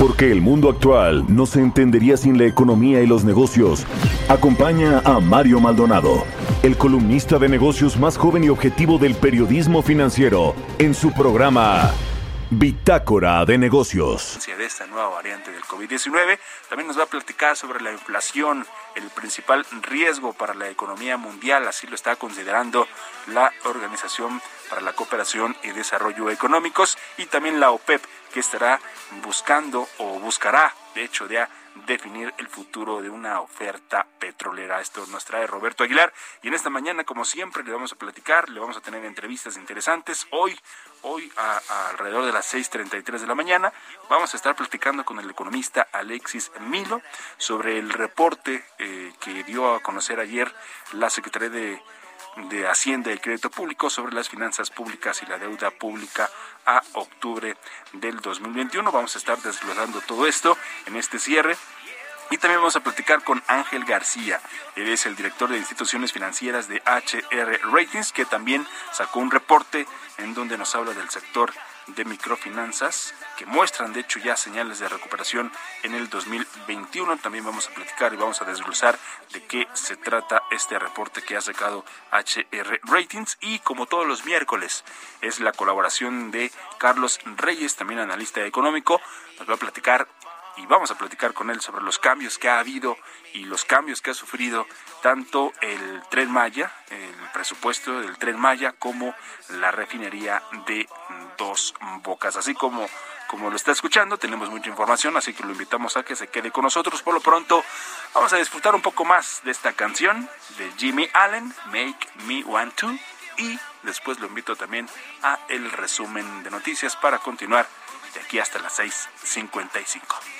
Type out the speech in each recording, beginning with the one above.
Porque el mundo actual no se entendería sin la economía y los negocios. Acompaña a Mario Maldonado, el columnista de negocios más joven y objetivo del periodismo financiero, en su programa Bitácora de Negocios. De esta nueva variante del COVID-19, también nos va a platicar sobre la inflación, el principal riesgo para la economía mundial, así lo está considerando la Organización para la Cooperación y Desarrollo Económicos y también la OPEP, que estará buscando o buscará, de hecho, ya definir el futuro de una oferta petrolera. Esto nos trae Roberto Aguilar y en esta mañana, como siempre, le vamos a platicar, le vamos a tener entrevistas interesantes. Hoy, hoy a, alrededor de las 6.33 de la mañana, vamos a estar platicando con el economista Alexis Milo sobre el reporte eh, que dio a conocer ayer la Secretaría de de Hacienda y Crédito Público sobre las finanzas públicas y la deuda pública a octubre del 2021. Vamos a estar desglosando todo esto en este cierre. Y también vamos a platicar con Ángel García. Él es el director de instituciones financieras de HR Ratings, que también sacó un reporte en donde nos habla del sector de microfinanzas que muestran de hecho ya señales de recuperación en el 2021. También vamos a platicar y vamos a desglosar de qué se trata este reporte que ha sacado HR Ratings y como todos los miércoles es la colaboración de Carlos Reyes, también analista económico, nos va a platicar y vamos a platicar con él sobre los cambios que ha habido y los cambios que ha sufrido tanto el tren Maya, el presupuesto del tren Maya, como la refinería de Dos Bocas. Así como, como lo está escuchando, tenemos mucha información, así que lo invitamos a que se quede con nosotros. Por lo pronto, vamos a disfrutar un poco más de esta canción de Jimmy Allen, Make Me Want To, y después lo invito también a el resumen de noticias para continuar de aquí hasta las 6.55.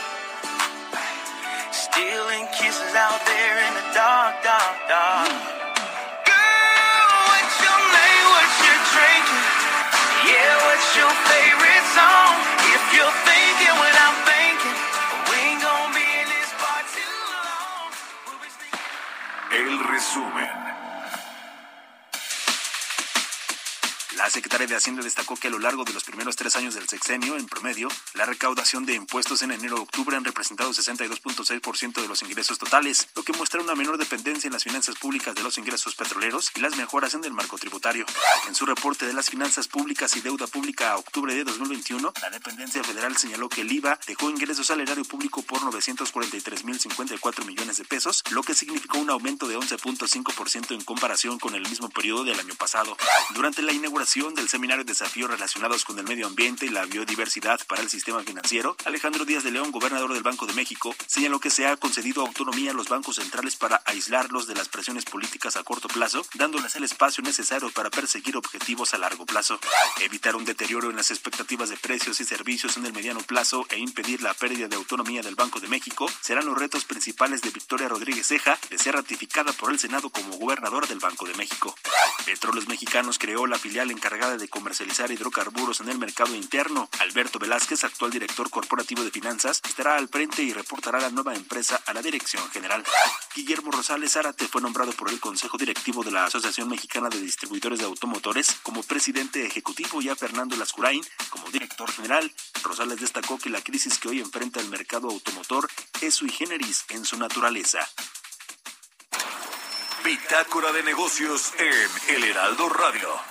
secretaria de Hacienda destacó que a lo largo de los primeros tres años del sexenio, en promedio, la recaudación de impuestos en enero-octubre han representado 62.6% de los ingresos totales, lo que muestra una menor dependencia en las finanzas públicas de los ingresos petroleros y las mejoras en el marco tributario. En su reporte de las finanzas públicas y deuda pública a octubre de 2021, la dependencia federal señaló que el IVA dejó ingresos al erario público por 943.054 millones de pesos, lo que significó un aumento de 11.5% en comparación con el mismo periodo del año pasado. Durante la inauguración del seminario Desafíos relacionados con el medio ambiente y la biodiversidad para el sistema financiero, Alejandro Díaz de León, gobernador del Banco de México, señaló que se ha concedido autonomía a los bancos centrales para aislarlos de las presiones políticas a corto plazo, dándoles el espacio necesario para perseguir objetivos a largo plazo, evitar un deterioro en las expectativas de precios y servicios en el mediano plazo e impedir la pérdida de autonomía del Banco de México serán los retos principales de Victoria Rodríguez Ceja de ser ratificada por el Senado como gobernadora del Banco de México. Petróleos Mexicanos creó la filial en encargada de comercializar hidrocarburos en el mercado interno. Alberto Velázquez, actual director corporativo de finanzas, estará al frente y reportará la nueva empresa a la dirección general. Guillermo Rosales Zárate fue nombrado por el Consejo Directivo de la Asociación Mexicana de Distribuidores de Automotores como presidente ejecutivo y a Fernando Lascurain como director general. Rosales destacó que la crisis que hoy enfrenta el mercado automotor es sui generis en su naturaleza. Bitácora de negocios en El Heraldo Radio.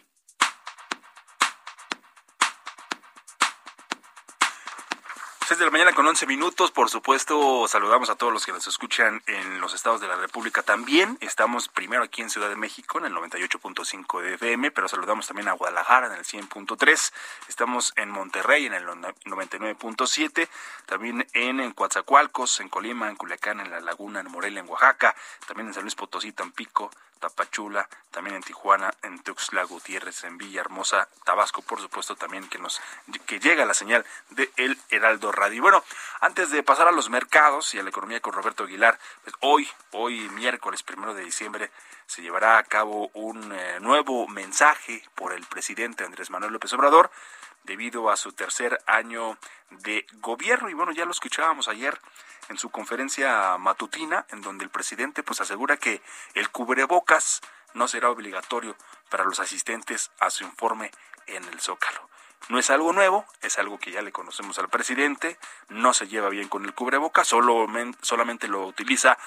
6 de la mañana con 11 minutos. Por supuesto, saludamos a todos los que nos escuchan en los estados de la República también. Estamos primero aquí en Ciudad de México en el 98.5 de FM, pero saludamos también a Guadalajara en el 100.3. Estamos en Monterrey en el 99.7. También en, en Coatzacoalcos, en Colima, en Culiacán, en La Laguna, en Morelia, en Oaxaca. También en San Luis Potosí, Tampico, Tapachula, también en Tijuana, en Tuxtla Gutiérrez, en Villahermosa, Tabasco, por supuesto, también que nos que llega la señal de El Heraldo Radio. bueno, antes de pasar a los mercados y a la economía con Roberto Aguilar, pues hoy, hoy miércoles primero de diciembre, se llevará a cabo un eh, nuevo mensaje por el presidente Andrés Manuel López Obrador debido a su tercer año de gobierno. Y bueno, ya lo escuchábamos ayer en su conferencia matutina, en donde el presidente pues asegura que el cubrebocas no será obligatorio para los asistentes a su informe en el Zócalo. No es algo nuevo, es algo que ya le conocemos al presidente, no se lleva bien con el cubrebocas, solo, solamente lo utiliza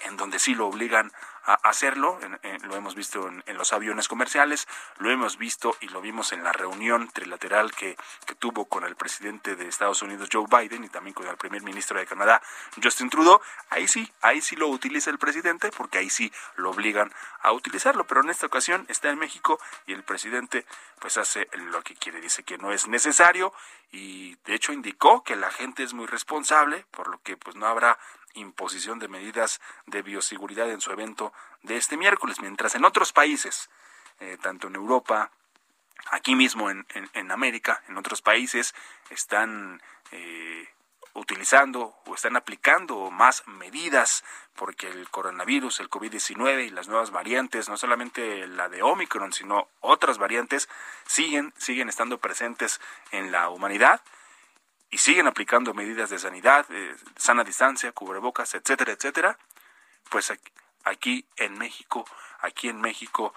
en donde sí lo obligan a hacerlo, lo hemos visto en, los aviones comerciales, lo hemos visto y lo vimos en la reunión trilateral que, que, tuvo con el presidente de Estados Unidos Joe Biden y también con el primer ministro de Canadá Justin Trudeau, ahí sí, ahí sí lo utiliza el presidente porque ahí sí lo obligan a utilizarlo, pero en esta ocasión está en México y el presidente pues hace lo que quiere, dice que no es necesario. Y de hecho indicó que la gente es muy responsable, por lo que pues no habrá imposición de medidas de bioseguridad en su evento de este miércoles, mientras en otros países, eh, tanto en Europa, aquí mismo en, en, América, en otros países, están eh, utilizando o están aplicando más medidas porque el coronavirus, el COVID-19 y las nuevas variantes, no solamente la de Omicron, sino otras variantes, siguen, siguen estando presentes en la humanidad y siguen aplicando medidas de sanidad, eh, sana distancia, cubrebocas, etcétera, etcétera, pues aquí en México, aquí en México,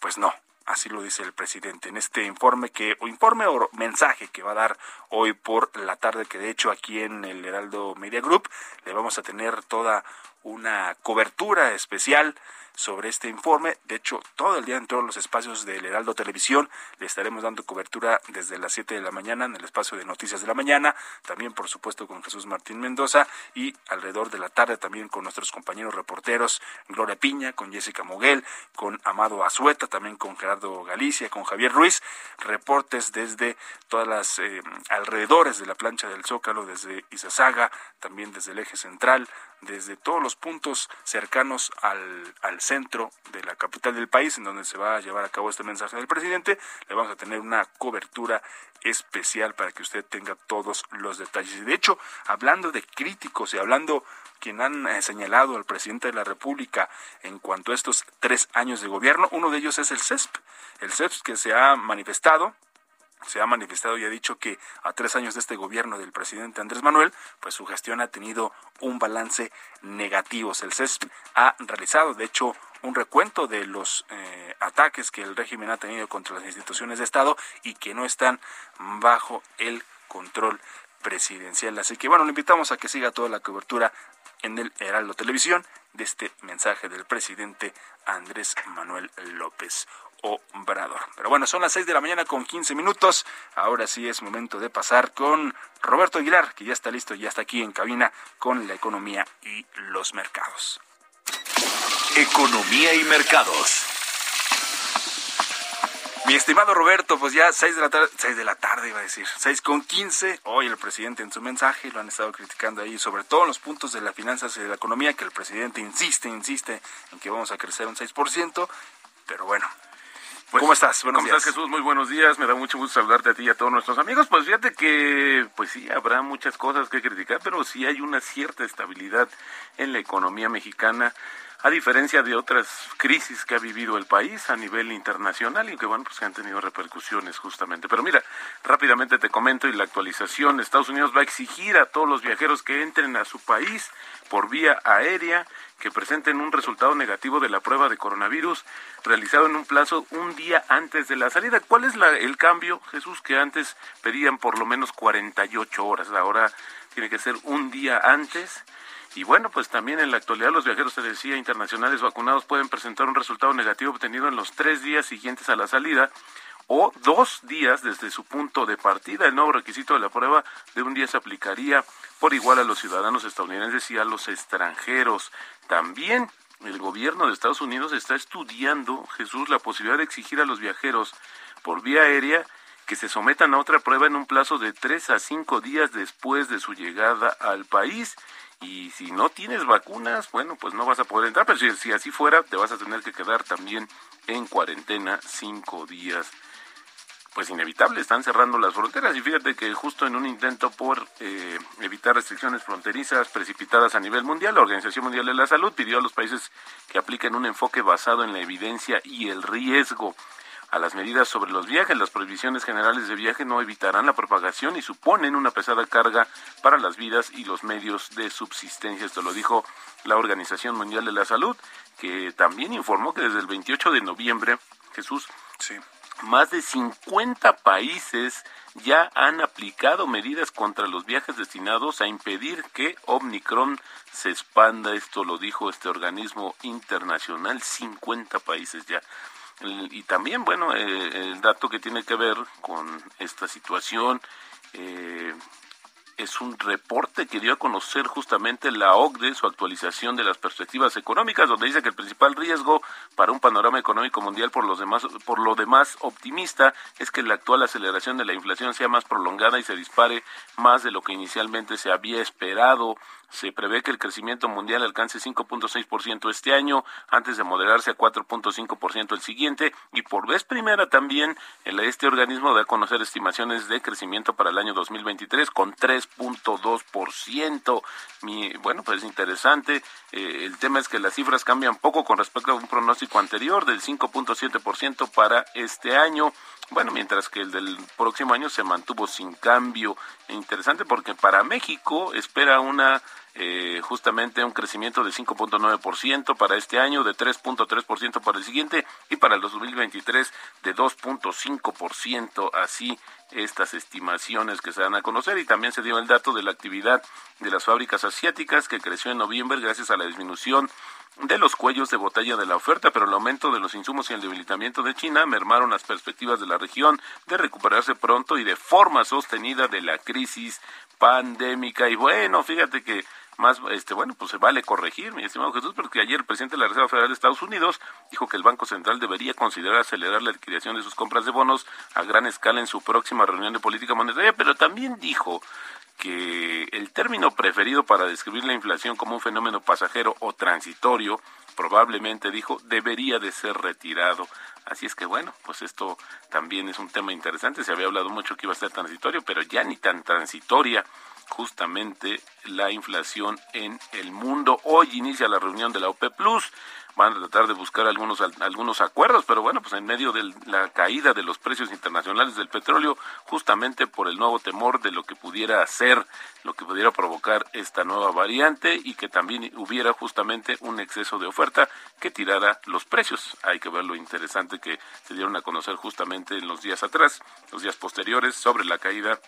pues no, así lo dice el presidente. En este informe que o informe o mensaje que va a dar hoy por la tarde que de hecho aquí en el Heraldo Media Group le vamos a tener toda una cobertura especial sobre este informe. De hecho, todo el día en todos los espacios del Heraldo Televisión le estaremos dando cobertura desde las 7 de la mañana en el espacio de Noticias de la Mañana, también por supuesto con Jesús Martín Mendoza y alrededor de la tarde también con nuestros compañeros reporteros Gloria Piña, con Jessica Moguel, con Amado Azueta, también con Gerardo Galicia, con Javier Ruiz, reportes desde todas las eh, alrededores de la plancha del Zócalo, desde Izazaga, también desde el eje central, desde todos los puntos cercanos al, al centro de la capital del país, en donde se va a llevar a cabo este mensaje del presidente. Le vamos a tener una cobertura especial para que usted tenga todos los detalles. Y de hecho, hablando de críticos y hablando quien han eh, señalado al presidente de la República en cuanto a estos tres años de gobierno, uno de ellos es el CESP. El CESP que se ha manifestado se ha manifestado y ha dicho que a tres años de este gobierno del presidente Andrés Manuel, pues su gestión ha tenido un balance negativo. El ha realizado, de hecho, un recuento de los eh, ataques que el régimen ha tenido contra las instituciones de Estado y que no están bajo el control presidencial. Así que bueno, le invitamos a que siga toda la cobertura en el Heraldo Televisión de este mensaje del presidente Andrés Manuel López Obrador. Pero bueno, son las 6 de la mañana con 15 minutos. Ahora sí es momento de pasar con Roberto Aguilar, que ya está listo, ya está aquí en cabina con la economía y los mercados. Economía y mercados. Mi estimado Roberto, pues ya 6 de la tarde, 6 de la tarde iba a decir, 6 con 15. Hoy el presidente en su mensaje lo han estado criticando ahí, sobre todo en los puntos de las finanzas y de la economía, que el presidente insiste, insiste en que vamos a crecer un 6%. Pero bueno, pues, ¿Cómo estás? Buenos ¿Cómo estás, Jesús? Muy buenos días. Me da mucho gusto saludarte a ti y a todos nuestros amigos. Pues fíjate que, pues sí, habrá muchas cosas que criticar, pero sí hay una cierta estabilidad en la economía mexicana a diferencia de otras crisis que ha vivido el país a nivel internacional y que bueno, pues que han tenido repercusiones justamente. Pero mira, rápidamente te comento y la actualización, Estados Unidos va a exigir a todos los viajeros que entren a su país por vía aérea que presenten un resultado negativo de la prueba de coronavirus realizado en un plazo un día antes de la salida. ¿Cuál es la, el cambio, Jesús, que antes pedían por lo menos 48 horas? Ahora tiene que ser un día antes y bueno, pues también en la actualidad los viajeros, se decía, internacionales vacunados pueden presentar un resultado negativo obtenido en los tres días siguientes a la salida o dos días desde su punto de partida. El nuevo requisito de la prueba de un día se aplicaría por igual a los ciudadanos estadounidenses y a los extranjeros. También el gobierno de Estados Unidos está estudiando, Jesús, la posibilidad de exigir a los viajeros por vía aérea que se sometan a otra prueba en un plazo de tres a cinco días después de su llegada al país. Y si no tienes vacunas, bueno, pues no vas a poder entrar, pero si, así fuera, te vas a tener que quedar también en cuarentena cinco días. Pues inevitable, están cerrando las fronteras. Y fíjate que justo en un intento por eh, evitar restricciones fronterizas precipitadas a nivel mundial, la Organización Mundial de la Salud pidió a los países que apliquen un enfoque basado en la evidencia y el riesgo a las medidas sobre los viajes. Las prohibiciones generales de viaje no evitarán la propagación y suponen una pesada carga para las vidas y los medios de subsistencia. Esto lo dijo la Organización Mundial de la Salud, que también informó que desde el 28 de noviembre, Jesús, sí más de 50 países ya han aplicado medidas contra los viajes destinados a impedir que Omicron se expanda. Esto lo dijo este organismo internacional, 50 países ya. Y también, bueno, eh, el dato que tiene que ver con esta situación eh, es un reporte que dio a conocer justamente la OCDE, su actualización de las perspectivas económicas, donde dice que el principal riesgo para un panorama económico mundial por, los demás, por lo demás optimista es que la actual aceleración de la inflación sea más prolongada y se dispare más de lo que inicialmente se había esperado. Se prevé que el crecimiento mundial alcance 5.6% este año, antes de moderarse a 4.5% el siguiente, y por vez primera también este organismo da a conocer estimaciones de crecimiento para el año 2023 con 3.2%. Bueno, pues es interesante. Eh, el tema es que las cifras cambian poco con respecto a un pronóstico anterior del 5.7% para este año. Bueno, mientras que el del próximo año se mantuvo sin cambio. Interesante porque para México espera una eh, justamente un crecimiento de 5.9% para este año, de 3.3% para el siguiente y para el 2023 de 2.5%. Así estas estimaciones que se dan a conocer y también se dio el dato de la actividad de las fábricas asiáticas que creció en noviembre gracias a la disminución de los cuellos de botella de la oferta, pero el aumento de los insumos y el debilitamiento de China mermaron las perspectivas de la región de recuperarse pronto y de forma sostenida de la crisis pandémica. Y bueno, fíjate que más, este, bueno, pues se vale corregir, mi estimado Jesús, porque ayer el presidente de la Reserva Federal de Estados Unidos dijo que el Banco Central debería considerar acelerar la liquidación de sus compras de bonos a gran escala en su próxima reunión de política monetaria, pero también dijo que el término preferido para describir la inflación como un fenómeno pasajero o transitorio, probablemente dijo, debería de ser retirado. Así es que bueno, pues esto también es un tema interesante. Se había hablado mucho que iba a ser transitorio, pero ya ni tan transitoria justamente la inflación en el mundo. Hoy inicia la reunión de la OPE Plus. Van a tratar de buscar algunos algunos acuerdos, pero bueno, pues en medio de la caída de los precios internacionales del petróleo, justamente por el nuevo temor de lo que pudiera hacer, lo que pudiera provocar esta nueva variante y que también hubiera justamente un exceso de oferta que tirara los precios. Hay que ver lo interesante que se dieron a conocer justamente en los días atrás, los días posteriores, sobre la caída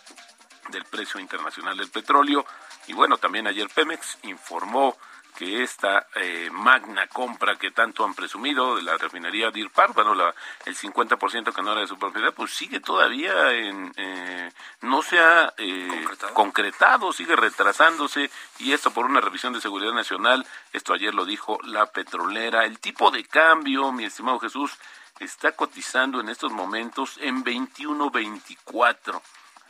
del precio internacional del petróleo. Y bueno, también ayer Pemex informó que esta eh, magna compra que tanto han presumido de la refinería Deer Park, bueno, la, el 50% que no era de su propiedad, pues sigue todavía en, eh, no se ha eh, ¿Concretado? sigue retrasándose y esto por una revisión de seguridad nacional, esto ayer lo dijo la petrolera, el tipo de cambio, mi estimado Jesús, está cotizando en estos momentos en 21.24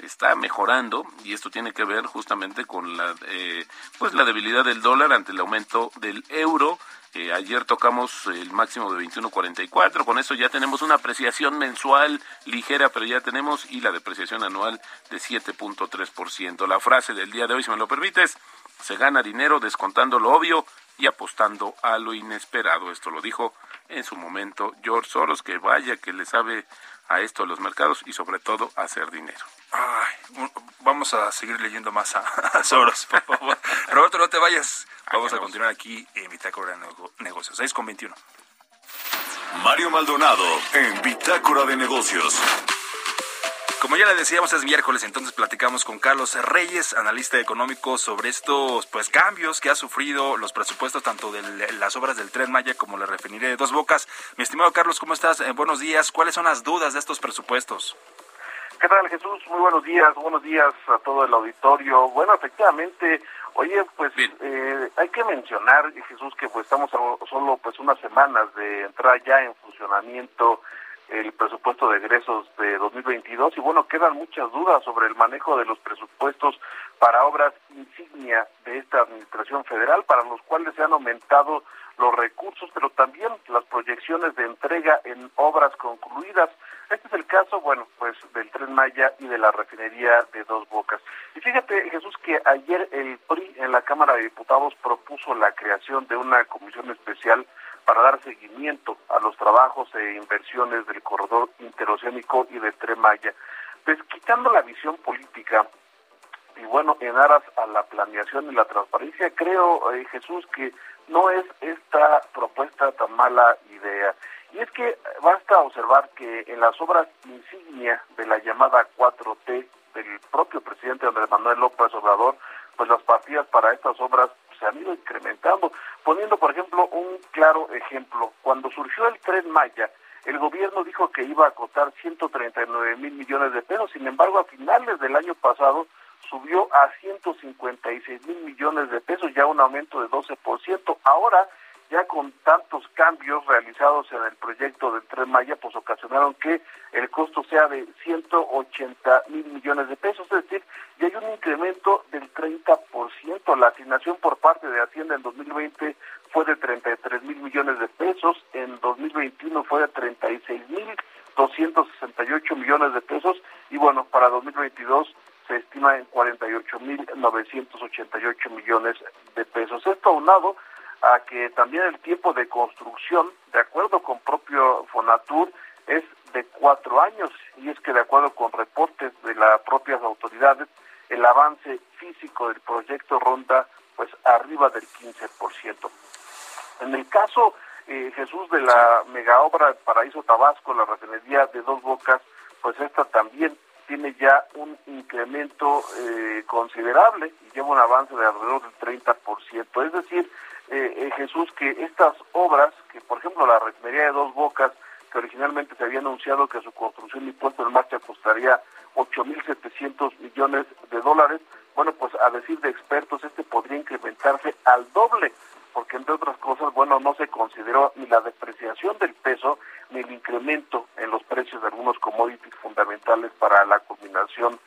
está mejorando y esto tiene que ver justamente con la eh, pues la debilidad del dólar ante el aumento del euro. Eh, ayer tocamos el máximo de 21.44 con eso ya tenemos una apreciación mensual ligera pero ya tenemos y la depreciación anual de 7.3% la frase del día de hoy si me lo permites se gana dinero descontando lo obvio y apostando a lo inesperado. Esto lo dijo en su momento George Soros que vaya que le sabe a esto a los mercados y sobre todo a hacer dinero Ay, vamos a seguir leyendo más a, Soros, por favor. Roberto, no te vayas. Vamos a continuar aquí en Bitácora de Negocios. 6 con 21. Mario Maldonado en Bitácora de Negocios. como ya le decíamos, es miércoles, entonces platicamos con Carlos Reyes, analista económico, sobre estos pues cambios que ha sufrido los presupuestos tanto de las obras del Tren Maya como le referiré de Dos Bocas. Mi estimado Carlos, ¿cómo estás? Eh, buenos días. ¿Cuáles son las dudas de estos presupuestos? ¿Qué tal, Jesús? Muy buenos días. Buenos días a todo el auditorio. Bueno, efectivamente, oye, pues eh, hay que mencionar, Jesús, que pues estamos a solo pues unas semanas de entrar ya en funcionamiento el presupuesto de egresos de 2022 y bueno, quedan muchas dudas sobre el manejo de los presupuestos para obras insignia de esta administración federal, para los cuales se han aumentado los recursos, pero también las proyecciones de entrega en obras concluidas. Este es el caso, bueno, pues del Tren Maya y de la refinería de Dos Bocas. Y fíjate, Jesús, que ayer el PRI en la Cámara de Diputados propuso la creación de una comisión especial para dar seguimiento a los trabajos e inversiones del corredor interoceánico y del Tren Maya. Pues quitando la visión política y bueno, en aras a la planeación y la transparencia, creo, eh, Jesús, que no es esta propuesta tan mala idea. Y es que basta observar que en las obras insignia de la llamada 4T del propio presidente Andrés Manuel López Obrador, pues las partidas para estas obras se han ido incrementando, poniendo por ejemplo un claro ejemplo. Cuando surgió el tren Maya, el gobierno dijo que iba a costar 139 mil millones de pesos, sin embargo a finales del año pasado subió a 156 mil millones de pesos, ya un aumento de 12%. Ahora ya con tantos cambios realizados en el proyecto del Tren Maya, pues ocasionaron que el costo sea de 180 mil millones de pesos, es decir, ya hay un incremento del 30%. La asignación por parte de Hacienda en 2020 fue de 33 mil millones de pesos, en 2021 fue de 36 mil 268 millones de pesos y bueno, para 2022 se estima en 48 mil 988 millones de pesos. Esto aunado a que también el tiempo de construcción, de acuerdo con propio Fonatur, es de cuatro años y es que de acuerdo con reportes de las propias autoridades, el avance físico del proyecto ronda pues arriba del 15%. En el caso eh, Jesús de la mega obra Paraíso Tabasco, la refinería de Dos Bocas, pues esta también tiene ya un incremento eh, considerable y lleva un avance de alrededor del 30%. Es decir, eh, eh, Jesús, que estas obras, que por ejemplo la refinería de Dos Bocas, que originalmente se había anunciado que su construcción y puesto en marcha costaría 8.700 millones de dólares, bueno, pues a decir de expertos, este podría incrementarse al doble, porque entre otras cosas, bueno, no se consideró ni la depreciación del peso, ni el incremento en los precios de algunos commodities fundamentales para la culminación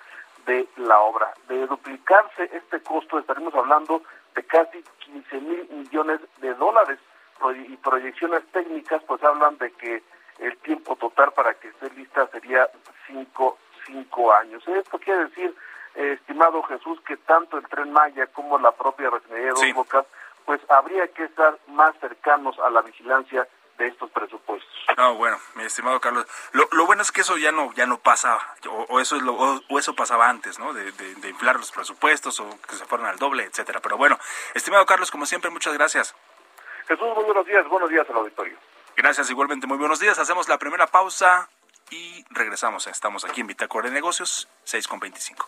de la obra. De duplicarse este costo, estaremos hablando de casi 15 mil millones de dólares y proyecciones técnicas pues hablan de que el tiempo total para que esté lista sería cinco, cinco años. Esto quiere decir, eh, estimado Jesús, que tanto el Tren Maya como la propia refinería de Dos Bocas pues habría que estar más cercanos a la vigilancia de estos presupuestos. No, bueno, mi estimado Carlos, lo, lo bueno es que eso ya no ya no pasa o, eso es lo o, eso pasaba antes, ¿no? De, de, inflar los presupuestos o que se fueran al doble, etcétera. Pero bueno, estimado Carlos, como siempre, muchas gracias. Jesús, muy buenos días, buenos días al auditorio. Gracias, igualmente, muy buenos días. Hacemos la primera pausa y regresamos. Estamos aquí en Bitácora de Negocios, 6 con 25.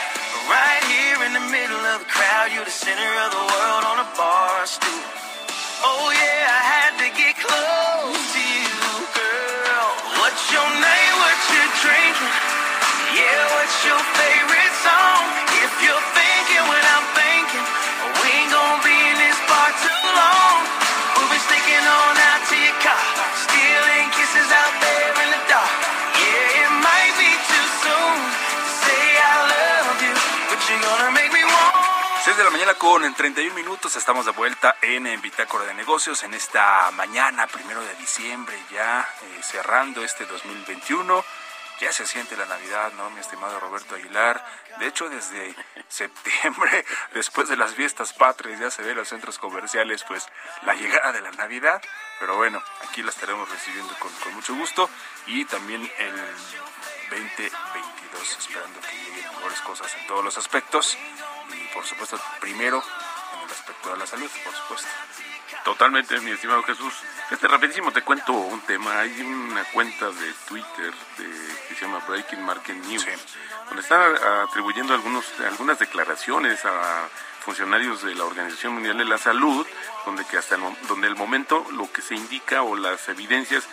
Right here in the middle of the crowd, you're the center of the world on a bar stool. Oh yeah, I had to get close to you, girl. What's your name? What's your drinking? Yeah, what's your favorite song? If you're con 31 minutos estamos de vuelta en, en Bitácora de Negocios en esta mañana, primero de diciembre, ya eh, cerrando este 2021. ya se siente la Navidad, ¿no, mi estimado Roberto Aguilar? De hecho, desde septiembre, después de las fiestas patrias, ya se ve en los centros comerciales, pues, la llegada de la Navidad. Pero bueno, aquí la estaremos recibiendo con, con mucho gusto y también el 2022, esperando que lleguen mejores cosas en todos los aspectos y, por supuesto, primero en el aspecto de la salud, por supuesto. Totalmente, mi estimado Jesús. Este rapidísimo te cuento un tema. Hay una cuenta de Twitter que se llama Breaking Market News, donde está atribuyendo algunos, algunas declaraciones a funcionarios de la Organización Mundial de la Salud, donde que hasta el, donde el momento lo que se indica o las evidencias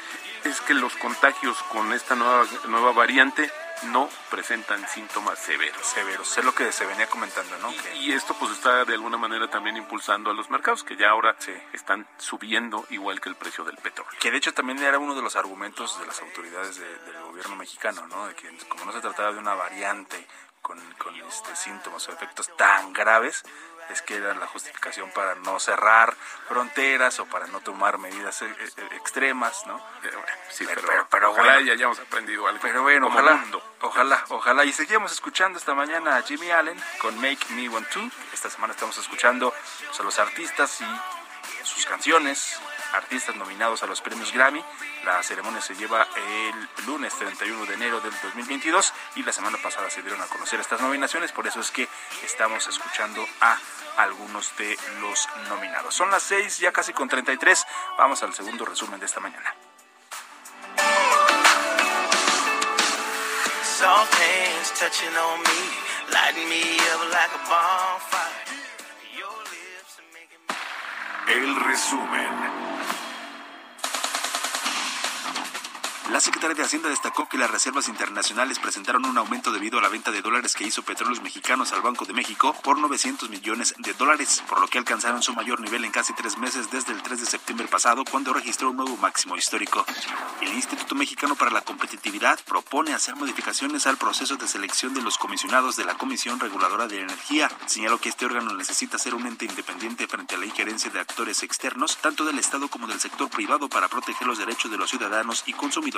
es que los contagios con esta nueva, nueva variante no presentan síntomas severos. Severos, es lo que se venía comentando, ¿no? Y, esto pues está de alguna manera también impulsando a los mercados que ya ahora están subiendo igual que el precio del petróleo. Que de hecho también era uno de los argumentos de las autoridades del gobierno mexicano, ¿no? De que como no se trataba de una variante con, con este, síntomas o efectos tan graves, es que era la justificación para no cerrar fronteras o para no tomar medidas eh, extremas, ¿no? Sí, pero, pero, ojalá ya hayamos aprendido algo. Pero bueno, ojalá, ojalá, ojalá. Y seguimos escuchando esta mañana a Jimmy Allen con Make Me Want To. Esta semana estamos escuchando a los artistas y sus canciones, artistas nominados a los premios Grammy. La ceremonia se lleva el lunes 31 de enero del 2022 y la semana pasada se dieron a conocer estas nominaciones, por eso es que estamos escuchando a algunos de los nominados. Son las 6, ya casi con 33. Vamos al segundo resumen de esta mañana. El resumen. La Secretaría de Hacienda destacó que las reservas internacionales presentaron un aumento debido a la venta de dólares que hizo Petróleos Mexicanos al Banco de México por 900 millones de dólares, por lo que alcanzaron su mayor nivel en casi tres meses desde el 3 de septiembre pasado, cuando registró un nuevo máximo histórico. El Instituto Mexicano para la Competitividad propone hacer modificaciones al proceso de selección de los comisionados de la Comisión Reguladora de Energía. Señaló que este órgano necesita ser un ente independiente frente a la injerencia de actores externos, tanto del Estado como del sector privado, para proteger los derechos de los ciudadanos y consumidores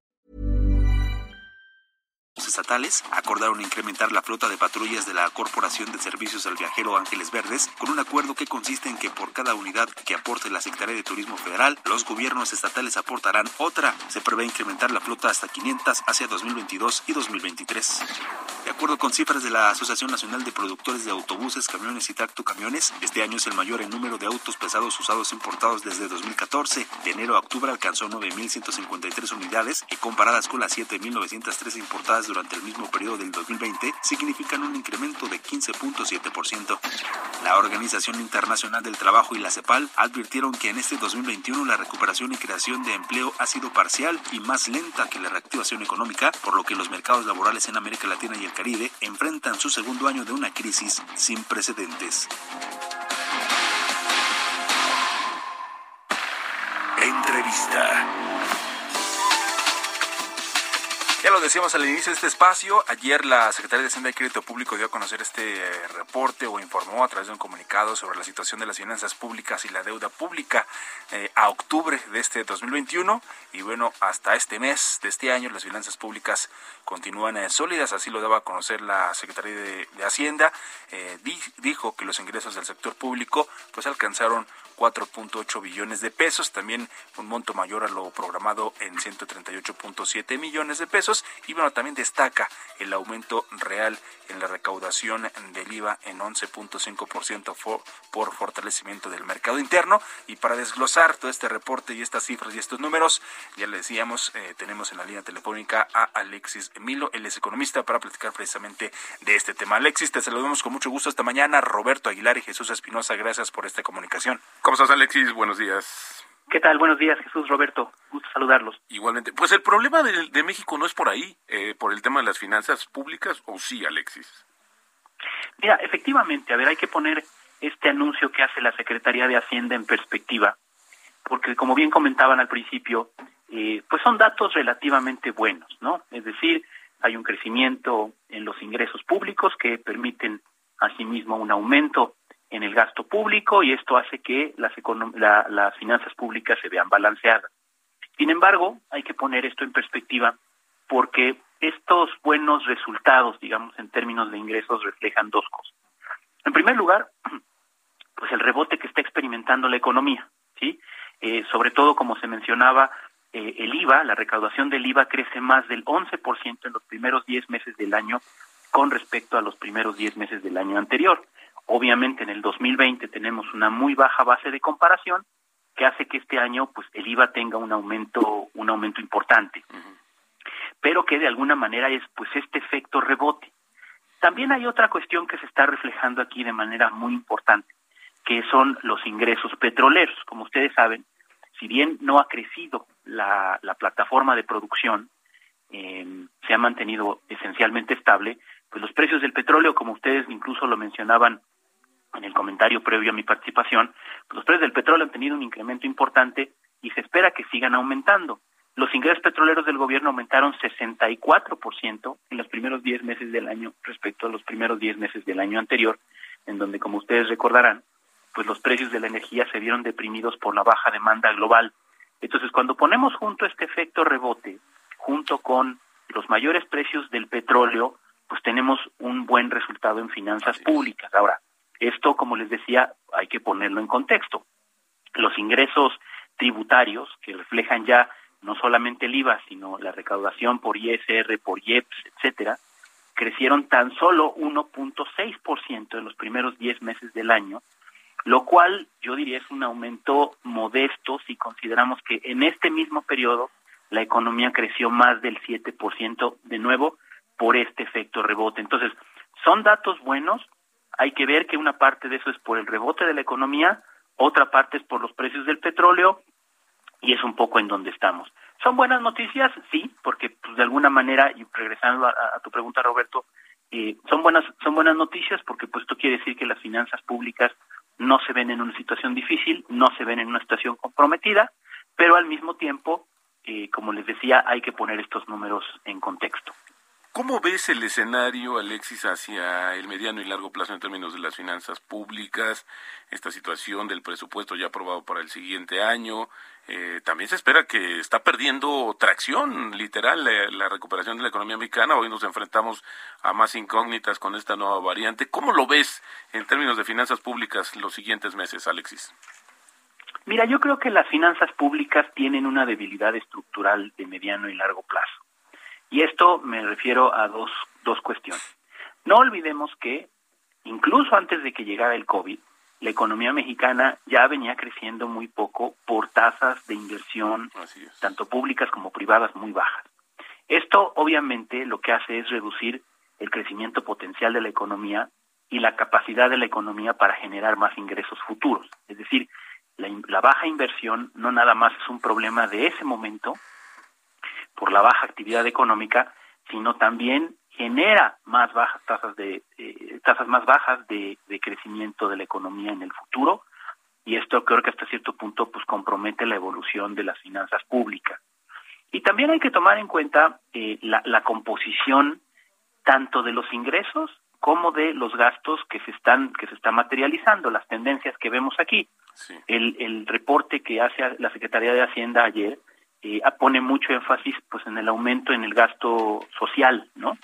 Estatales acordaron incrementar la flota de patrullas de la Corporación de Servicios al Viajero Ángeles Verdes con un acuerdo que consiste en que por cada unidad que aporte la Secretaría de Turismo Federal, los gobiernos estatales aportarán otra. Se prevé incrementar la flota hasta 500 hacia 2022 y 2023. De acuerdo con cifras de la Asociación Nacional de Productores de Autobuses, Camiones y Tractocamiones, este año es el mayor en número de autos pesados usados importados desde 2014. De enero a octubre alcanzó 9.153 unidades que comparadas con las 7.903 importadas durante el mismo periodo del 2020 significan un incremento de 15.7%. La Organización Internacional del Trabajo y la CEPAL advirtieron que en este 2021 la recuperación y creación de empleo ha sido parcial y más lenta que la reactivación económica, por lo que los mercados laborales en América Latina y el Caribe enfrentan su segundo año de una crisis sin precedentes. Entrevista. Ya lo decíamos al inicio de este espacio, ayer la Secretaría de Hacienda y Crédito Público dio a conocer este eh, reporte o informó a través de un comunicado sobre la situación de las finanzas públicas y la deuda pública eh, a octubre de este 2021 y bueno, hasta este mes de este año las finanzas públicas continúan eh, sólidas, así lo daba a conocer la Secretaría de, Hacienda, dijo que los ingresos del sector público pues alcanzaron 4.8 billones de pesos, también un monto mayor a lo programado en 138.7 millones de pesos. Y bueno, también destaca el aumento real en la recaudación del IVA en 11.5% por, fortalecimiento del mercado interno. Y para desglosar todo este reporte y estas cifras y estos números, ya le decíamos, eh, tenemos en la línea telefónica a Alexis Emilo, él es economista para platicar precisamente de este tema. Alexis, te saludamos con mucho gusto. Esta mañana, Roberto Aguilar y Jesús Espinosa, gracias por esta comunicación. ¿Cómo estás, Alexis? Buenos días. ¿Qué tal? Buenos días, Jesús Roberto. Gusto saludarlos. Igualmente. Pues el problema de, México no es por ahí, eh, por el tema de las finanzas públicas, ¿o sí, Alexis? Mira, efectivamente, a ver, hay que poner este anuncio que hace la Secretaría de Hacienda en perspectiva, porque como bien comentaban al principio, eh, pues son datos relativamente buenos, ¿no? Es decir, hay un crecimiento en los ingresos públicos que permiten asimismo un aumento en el gasto público y esto hace que las, las finanzas públicas se vean balanceadas. Sin embargo, hay que poner esto en perspectiva porque estos buenos resultados, digamos, en términos de ingresos, reflejan dos cosas. En primer lugar, pues el rebote que está experimentando la economía, ¿sí? Eh, sobre todo, como se mencionaba, eh, el IVA, la recaudación del IVA crece más del 11% en los primeros 10 meses del año con respecto a los primeros 10 meses del año anterior. Obviamente en el 2020 tenemos una muy baja base de comparación que hace que este año pues el IVA tenga un aumento un aumento importante. Pero que de alguna manera es pues este efecto rebote. También hay otra cuestión que se está reflejando aquí de manera muy importante, que son los ingresos petroleros. Como ustedes saben, si bien no ha crecido la, la plataforma de producción, eh, se ha mantenido esencialmente estable, pues los precios del petróleo, como ustedes incluso lo mencionaban en el comentario previo a mi participación, pues los precios del petróleo han tenido un incremento importante y se espera que sigan aumentando. Los ingresos petroleros del gobierno aumentaron 64% en los primeros 10 meses del año respecto a los primeros 10 meses del año anterior, en donde, como ustedes recordarán, pues los precios de la energía se vieron deprimidos por la baja demanda global. Entonces, cuando ponemos junto este efecto rebote, junto con los mayores precios del petróleo, pues tenemos un buen resultado en finanzas públicas. Ahora, esto, como les decía, hay que ponerlo en contexto. Los ingresos tributarios que reflejan ya no solamente el IVA, sino la recaudación por ISR, por IEPS, etcétera, crecieron tan solo 1.6% en los primeros 10 meses del año, lo cual yo diría es un aumento modesto si consideramos que en este mismo periodo la economía creció más del 7% de nuevo por este efecto rebote. Entonces, son datos buenos, hay que ver que una parte de eso es por el rebote de la economía, otra parte es por los precios del petróleo y es un poco en donde estamos. ¿Son buenas noticias? Sí, porque pues, de alguna manera, y regresando a, tu pregunta, Roberto, eh, son buenas son buenas noticias porque pues esto quiere decir que las finanzas públicas no se ven en una situación difícil, no se ven en una situación comprometida, pero al mismo tiempo, eh, como les decía, hay que poner estos números en contexto. ¿Cómo ves el escenario, Alexis, hacia el mediano y largo plazo en términos de las finanzas públicas, esta situación del presupuesto ya aprobado para el siguiente año? Eh, también se espera que está perdiendo tracción, literal, la, recuperación de la economía mexicana. Hoy nos enfrentamos a más incógnitas con esta nueva variante. ¿Cómo lo ves en términos de finanzas públicas los siguientes meses, Alexis? Mira, yo creo que las finanzas públicas tienen una debilidad estructural de mediano y largo plazo. Y esto me refiero a dos, dos cuestiones. No olvidemos que incluso antes de que llegara el COVID, la economía mexicana ya venía creciendo muy poco por tasas de inversión, tanto públicas como privadas, muy bajas. Esto obviamente lo que hace es reducir el crecimiento potencial de la economía y la capacidad de la economía para generar más ingresos futuros. Es decir, la, la baja inversión no nada más es un problema de ese momento, por la baja actividad económica, sino también genera más bajas tasas de eh, tasas más bajas de, crecimiento de la economía en el futuro. Y esto creo que hasta cierto punto pues compromete la evolución de las finanzas públicas. Y también hay que tomar en cuenta eh, la, composición tanto de los ingresos como de los gastos que se están que se están materializando las tendencias que vemos aquí. El, el reporte que hace la Secretaría de Hacienda ayer eh, pone mucho énfasis pues en el aumento en el gasto social, ¿no?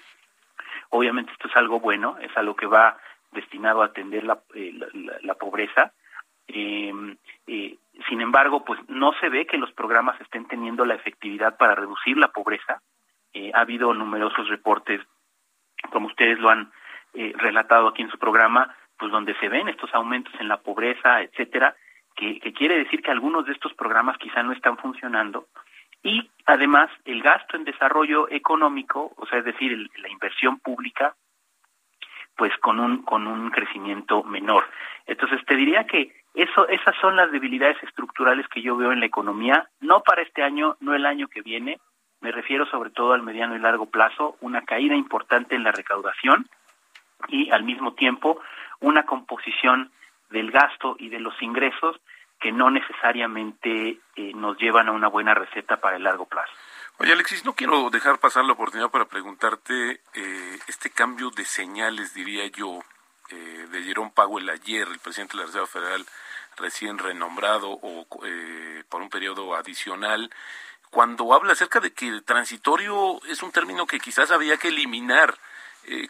Obviamente esto es algo bueno, es algo que va destinado a atender la, eh, la, pobreza. Em, eh, sin embargo, pues no se ve que los programas estén teniendo la efectividad para reducir la pobreza. Eh, ha habido numerosos reportes, como ustedes lo han relatado aquí en su programa, pues donde se ven estos aumentos en la pobreza, etcétera, que, que, quiere decir que algunos de estos programas quizá no están funcionando y además el gasto en desarrollo económico, o sea, es decir, la inversión pública, pues con un con un crecimiento menor. Entonces te diría que Eso, esas son las debilidades estructurales que yo veo en la economía, no para este año, no el año que viene, me refiero sobre todo al mediano y largo plazo, una caída importante en la recaudación y al mismo tiempo una composición del gasto y de los ingresos que no necesariamente eh, nos llevan a una buena receta para el largo plazo. Oye, Alexis, no quiero dejar pasar la oportunidad para preguntarte eh, este cambio de señales, diría yo, eh, de Jerome Powell ayer, el presidente de la Reserva Federal recién renombrado o eh, por un periodo adicional, cuando habla acerca de que transitorio es un término que quizás había que eliminar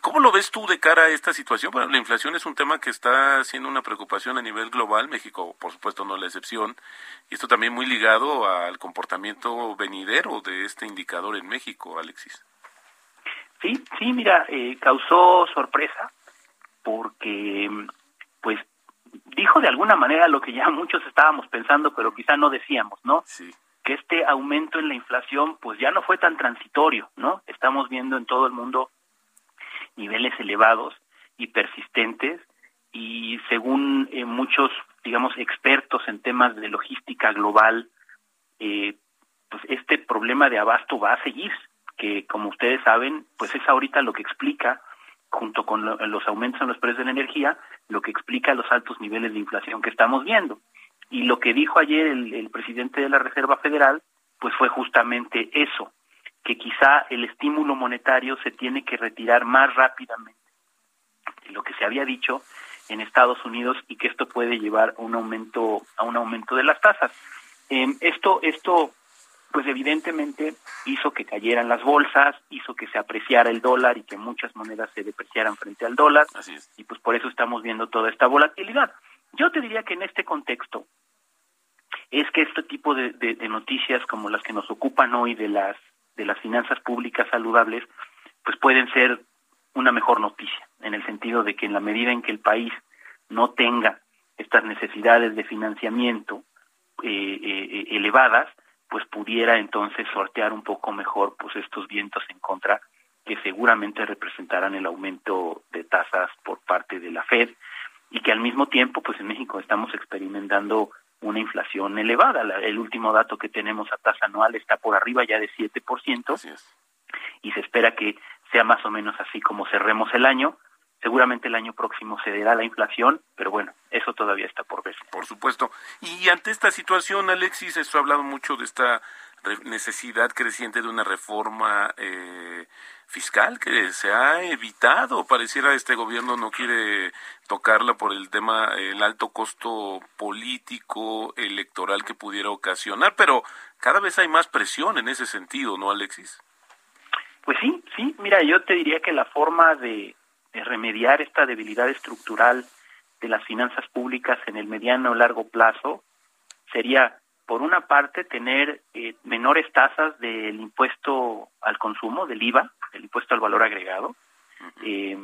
¿Cómo lo ves tú de cara a esta situación? Bueno, la inflación es un tema que está siendo una preocupación a nivel global, México por supuesto no es la excepción, y esto también muy ligado al comportamiento venidero de este indicador en México, Alexis. Sí, sí, mira, eh, causó sorpresa porque pues dijo de alguna manera lo que ya muchos estábamos pensando, pero quizá no decíamos, ¿no? Sí. Que este aumento en la inflación pues ya no fue tan transitorio, ¿no? Estamos viendo en todo el mundo niveles elevados y persistentes y según eh, muchos, digamos, expertos en temas de logística global, eh, pues este problema de abasto va a seguir, que como ustedes saben, pues es ahorita lo que explica, junto con los aumentos en los precios de la energía, lo que explica los altos niveles de inflación que estamos viendo. Y lo que dijo ayer el, el presidente de la Reserva Federal, pues fue justamente eso, que quizá el estímulo monetario se tiene que retirar más rápidamente de lo que se había dicho en Estados Unidos y que esto puede llevar a un aumento a un aumento de las tasas. Eh, esto esto pues evidentemente hizo que cayeran las bolsas, hizo que se apreciara el dólar y que muchas monedas se depreciaran frente al dólar y pues por eso estamos viendo toda esta volatilidad. Yo te diría que en este contexto es que este tipo de, de, de noticias como las que nos ocupan hoy de las de las finanzas públicas saludables, pues pueden ser una mejor noticia, en el sentido de que en la medida en que el país no tenga estas necesidades de financiamiento eh, eh, elevadas, pues pudiera entonces sortear un poco mejor pues estos vientos en contra que seguramente representarán el aumento de tasas por parte de la Fed y que al mismo tiempo pues en México estamos experimentando una inflación elevada. el último dato que tenemos a tasa anual está por arriba ya de 7% y se espera que sea más o menos así como cerremos el año. Seguramente el año próximo cederá la inflación, pero bueno, eso todavía está por ver. Por supuesto. Y ante esta situación, Alexis, esto ha hablado mucho de esta necesidad creciente de una reforma eh, fiscal que se ha evitado. Pareciera este gobierno no quiere tocarla por el tema, el alto costo político, electoral que pudiera ocasionar, pero cada vez hay más presión en ese sentido, ¿no, Alexis? Pues sí, sí. Mira, yo te diría que la forma de, de remediar esta debilidad estructural de las finanzas públicas en el mediano o largo plazo sería por una parte, tener eh, menores tasas del impuesto al consumo, del IVA, el impuesto al valor agregado, eh,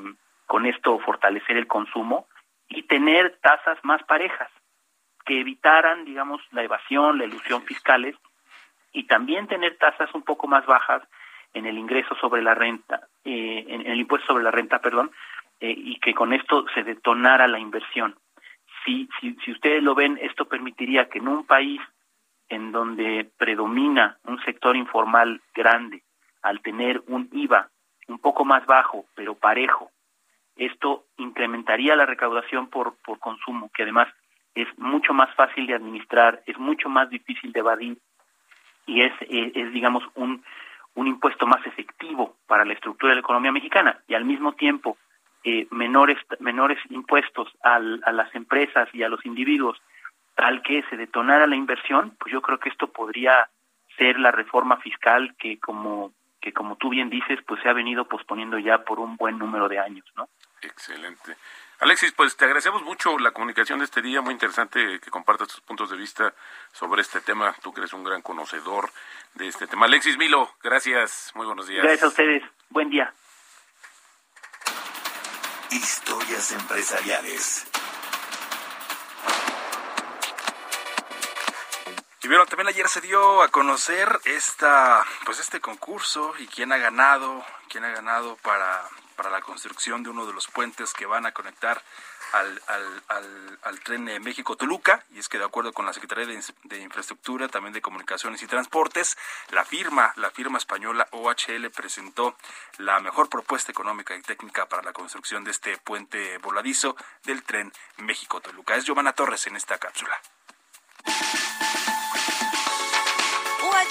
con esto fortalecer el consumo y tener tasas más parejas que evitaran, digamos, la evasión, la ilusión fiscales y también tener tasas un poco más bajas en el ingreso sobre la renta, eh, en el impuesto sobre la renta, perdón, eh, y que con esto se detonara la inversión. Si, si, si ustedes lo ven, esto permitiría que en un país en donde predomina un sector informal grande, al tener un IVA un poco más bajo, pero parejo, esto incrementaría la recaudación por, por consumo, que además es mucho más fácil de administrar, es mucho más difícil de evadir y es, es, digamos, un, un impuesto más efectivo para la estructura de la economía mexicana. Y al mismo tiempo eh, menores, menores impuestos al, a las empresas y a los individuos tal que se detonara la inversión, pues yo creo que esto podría ser la reforma fiscal que como que como tú bien dices, pues se ha venido posponiendo ya por un buen número de años, ¿no? Excelente. Alexis, pues te agradecemos mucho la comunicación de este día, muy interesante que compartas tus puntos de vista sobre este tema, tú que eres un gran conocedor de este tema. Alexis Milo, gracias, muy buenos días. Gracias a ustedes, buen día. Historias empresariales. Y bueno, también ayer se dio a conocer esta, pues este concurso y quién ha ganado, quién ha ganado para, para la construcción de uno de los puentes que van a conectar al, al, tren de México-Toluca, y es que de acuerdo con la Secretaría de, Infraestructura, también de Comunicaciones y Transportes, la firma, la firma española OHL presentó la mejor propuesta económica y técnica para la construcción de este puente voladizo del tren México-Toluca. Es Giovanna Torres en esta cápsula.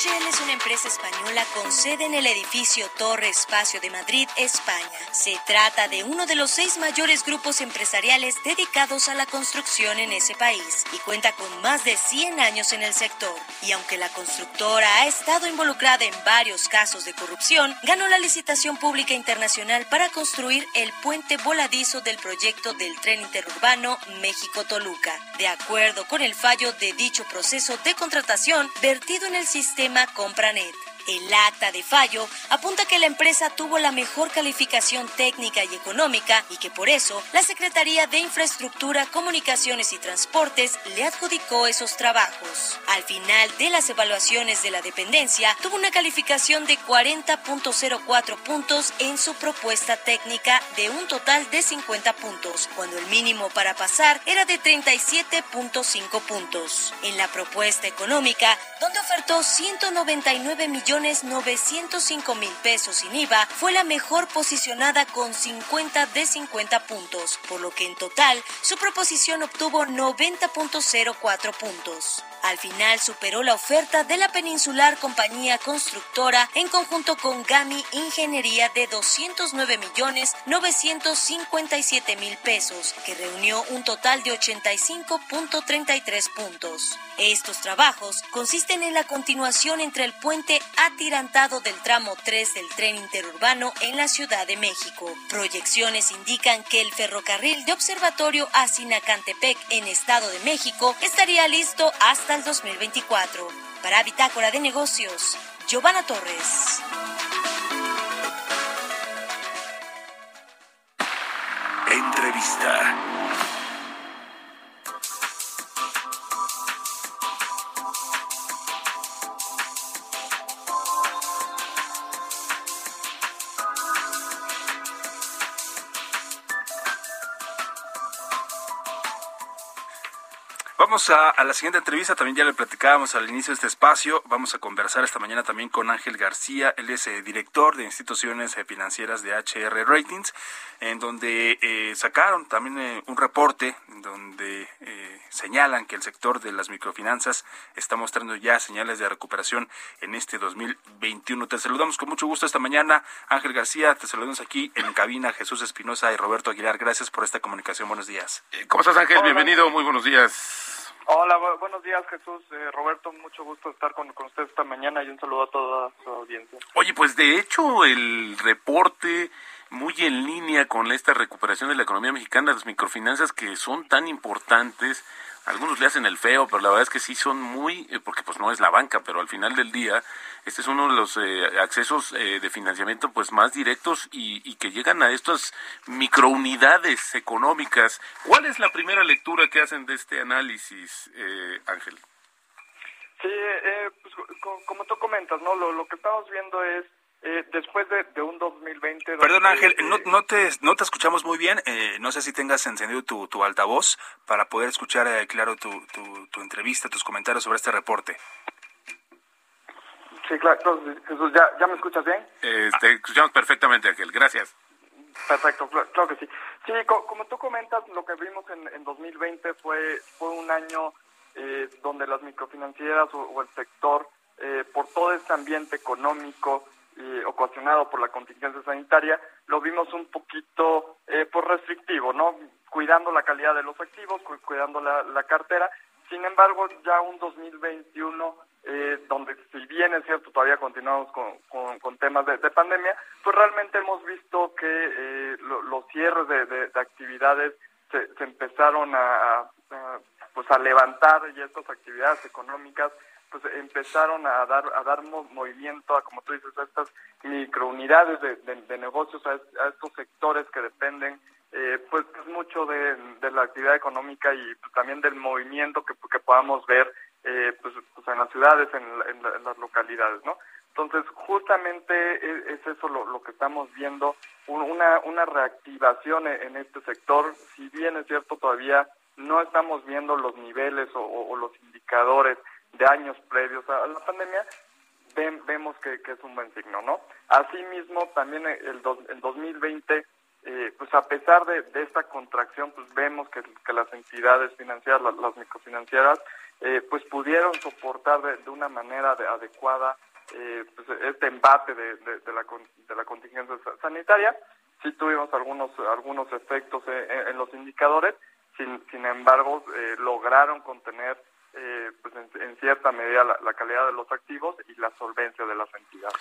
OHL es una empresa española con sede en el edificio Torre Espacio de Madrid, España. Se trata de uno de los seis mayores grupos empresariales dedicados a la construcción en ese país y cuenta con más de 100 años en el sector. Y aunque la constructora ha estado involucrada en varios casos de corrupción, ganó la licitación pública internacional para construir el puente voladizo del proyecto del tren interurbano México-Toluca. De acuerdo con el fallo de dicho proceso de contratación vertido en el sistema sistema CompraNet. El acta de fallo apunta que la empresa tuvo la mejor calificación técnica y económica y que por eso la Secretaría de Infraestructura, Comunicaciones y Transportes le adjudicó esos trabajos. Al final de las evaluaciones de la dependencia, tuvo una calificación de 40.04 puntos en su propuesta técnica de un total de 50 puntos, cuando el mínimo para pasar era de 37.5 puntos. En la propuesta económica, donde ofertó 199 millones 905 mil pesos sin IVA, fue la mejor posicionada con 50 de 50 puntos, por lo que en total su proposición obtuvo 90.04 puntos. Al final superó la oferta de la peninsular compañía constructora en conjunto con GAMI Ingeniería de 209 millones 957 mil pesos, que reunió un total de 85.33 puntos. Estos trabajos consisten en la continuación entre el puente atirantado del tramo 3 del tren interurbano en la Ciudad de México. Proyecciones indican que el ferrocarril de observatorio a Sinacantepec en Estado de México estaría listo hasta el 2024. Para Bitácora de Negocios, Giovanna Torres. Entrevista. Vamos a, la siguiente entrevista, también ya le platicábamos al inicio de este espacio. Vamos a conversar esta mañana también con Ángel García, él es eh, director de instituciones eh, financieras de HR Ratings, en donde eh, sacaron también un reporte donde señalan que el sector de las microfinanzas está mostrando ya señales de recuperación en este 2021. Te saludamos con mucho gusto esta mañana, Ángel García, te saludamos aquí en cabina, Jesús Espinosa y Roberto Aguilar. Gracias por esta comunicación. Buenos días. ¿Cómo estás, Ángel? Bienvenido, muy buenos días. Hola, buenos días Jesús. Eh, Roberto, mucho gusto estar con, con usted esta mañana y un saludo a toda su audiencia. Oye, pues de hecho el reporte muy en línea con esta recuperación de la economía mexicana, las microfinanzas que son tan importantes, algunos le hacen el feo, pero la verdad es que sí son muy, eh, porque pues no es la banca, pero al final del día este es uno de los eh, accesos eh, de financiamiento pues más directos y, que llegan a estas microunidades económicas. ¿Cuál es la primera lectura que hacen de este análisis, Ángel? Sí, pues, como tú comentas, no, lo que estamos viendo es eh, después de, un 2020... Perdón Ángel, no, no, te, no te escuchamos muy bien, eh, no sé si tengas encendido tu, tu altavoz para poder escuchar eh, claro tu, tu, entrevista, tus comentarios sobre este reporte. Sí, claro, Jesús, ¿ya, ¿ya me escuchas bien? te escuchamos perfectamente Ángel, gracias. Perfecto, claro, que sí. Sí, como tú comentas, lo que vimos en, en 2020 fue, fue un año donde las microfinancieras o el sector, por todo este ambiente económico, y ocasionado por la contingencia sanitaria, lo vimos un poquito eh, por pues, restrictivo, ¿no? Cuidando la calidad de los activos, cuidando la, cartera. Sin embargo, ya un 2021, eh, donde si bien es cierto todavía continuamos con, con, temas de, pandemia, pues realmente hemos visto que eh, los cierres de, actividades se, empezaron a, pues a levantar y estas actividades económicas pues empezaron a dar a dar movimiento a como tú dices a estas microunidades de, de, negocios a, estos sectores que dependen eh, pues mucho de, la actividad económica y pues, también del movimiento que, que podamos ver eh, pues, pues, en las ciudades en, las localidades no Entonces, justamente e, es, eso lo, que estamos viendo, una, una reactivación e, en este sector, si bien es cierto todavía no estamos viendo los niveles o, los indicadores de años previos a la pandemia, vemos que, es un buen signo, ¿no? Asimismo, también el, el 2020, eh, pues a pesar de, esta contracción, pues vemos que, las entidades financieras, las, microfinancieras, eh, pues pudieron soportar de, una manera adecuada eh, pues este embate de, de, la, de la contingencia sanitaria. Sí tuvimos algunos, algunos efectos en, los indicadores, sin, sin embargo eh, lograron contener eh, pues en, cierta medida la, calidad de los activos y la solvencia de las entidades.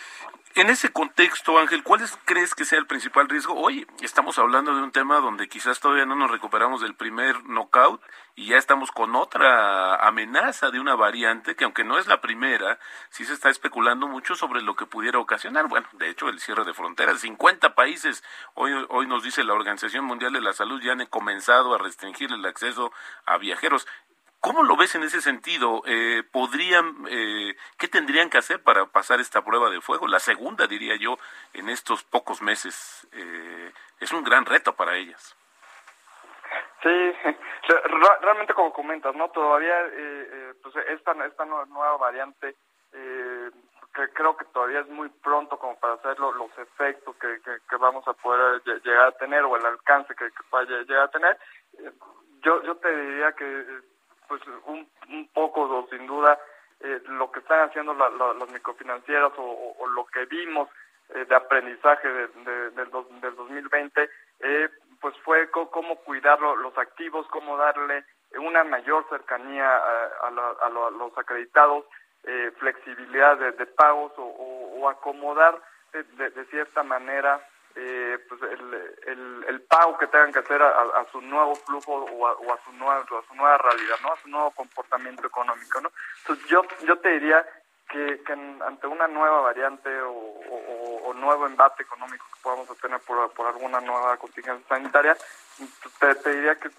En ese contexto, Ángel, ¿cuál crees que sea el principal riesgo? Hoy estamos hablando de un tema donde quizás todavía no nos recuperamos del primer knockout y ya estamos con otra amenaza de una variante que aunque no es la primera, sí se está especulando mucho sobre lo que pudiera ocasionar. Bueno, de hecho, el cierre de fronteras. 50 países, hoy, hoy nos dice la Organización Mundial de la Salud, ya han comenzado a restringir el acceso a viajeros. ¿Cómo lo ves en ese sentido? Eh, ¿Podrían, eh, qué tendrían que hacer para pasar esta prueba de fuego? La segunda, diría yo, en estos pocos meses. Eh, es un gran reto para ellas. Sí, realmente como comentas, ¿no? Todavía, eh, pues esta, esta nueva variante, que creo que todavía es muy pronto como para hacer los efectos que, que, vamos a poder llegar a tener o el alcance que, que pueda llegar a tener. Yo, yo te diría que pues un, un poco sin duda eh, lo que están haciendo la, las microfinancieras o, lo que vimos eh, de aprendizaje de, del, del 2020 eh, pues fue cómo cuidar los activos cómo darle una mayor cercanía a, a, los acreditados flexibilidad de, pagos o, acomodar de, cierta manera eh, pues el, el, el, pago que tengan que hacer a, su nuevo flujo o a, su nueva, a su nueva realidad, ¿no? A su nuevo comportamiento económico, ¿no? Entonces yo, yo te diría que, que ante una nueva variante o, o, nuevo embate económico que podamos tener por, por alguna nueva contingencia sanitaria, te, diría que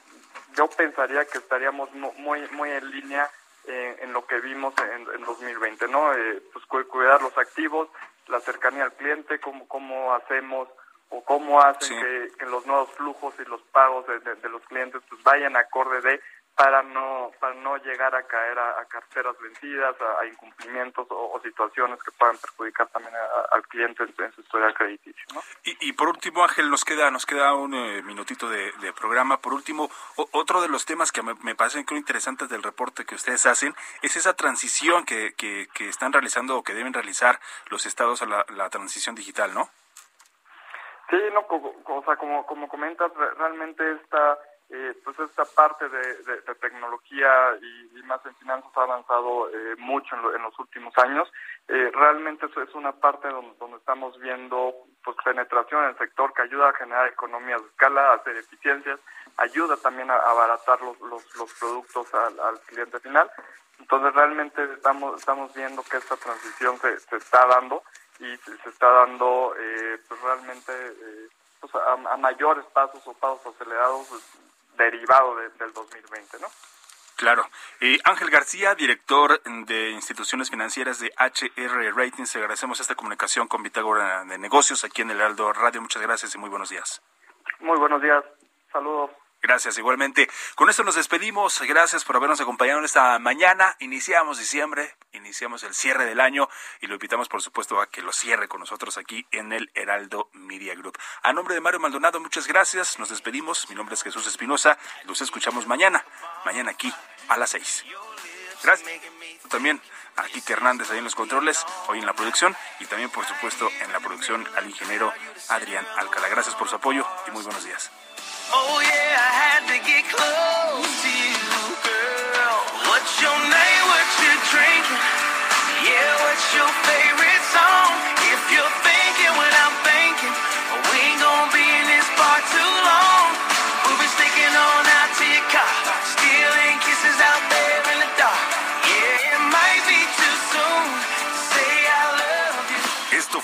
yo pensaría que estaríamos muy, muy en línea en, lo que vimos en, en 2020, ¿no? Eh, pues cuidar los activos, la cercanía al cliente, cómo, cómo hacemos o cómo hacen que, los nuevos flujos y los pagos de, los clientes pues vayan acorde de para no para no llegar a caer a, carteras vencidas, a, incumplimientos o, situaciones que puedan perjudicar también al cliente en, su historia crediticia. ¿no? Y, y, por último, Ángel, nos queda nos queda un eh, minutito de, programa. Por último, otro de los temas que me, me parecen interesantes del reporte que ustedes hacen es esa transición que, que, están realizando o que deben realizar los estados a la transición digital, ¿no? Sí, no, o sea, como, como comentas, realmente esta, eh, pues esta parte de, tecnología y, más en finanzas ha avanzado eh, mucho en, los últimos años. Eh, realmente eso es una parte donde, donde, estamos viendo pues penetración en el sector que ayuda a generar economías de escala, a hacer eficiencias, ayuda también a abaratar los, los, los productos al, al, cliente final. Entonces realmente estamos, estamos viendo que esta transición se, se está dando y se, está dando eh, pues realmente eh, pues a, mayores pasos o pasos acelerados pues, derivado del 2020, ¿no? Claro. Eh, Ángel García, director de instituciones financieras de HR Ratings, agradecemos esta comunicación con Bitágora de Negocios aquí en el Heraldo Radio. Muchas gracias y muy buenos días. Muy buenos días. Saludos. Gracias, igualmente. Con esto nos despedimos. Gracias por habernos acompañado en esta mañana. Iniciamos diciembre, iniciamos el cierre del año y lo invitamos, por supuesto, a que lo cierre con nosotros aquí en el Heraldo Media Group. A nombre de Mario Maldonado, muchas gracias. Nos despedimos. Mi nombre es Jesús Espinosa. Los escuchamos mañana, mañana aquí a las seis. Gracias. También a Kike Hernández ahí en los controles, hoy en la producción y también, por supuesto, en la producción al ingeniero Adrián Alcalá. Gracias por su apoyo y muy buenos días. Oh yeah, I had to get close to you, girl. What's your name? What you drinking? Yeah, what's your favorite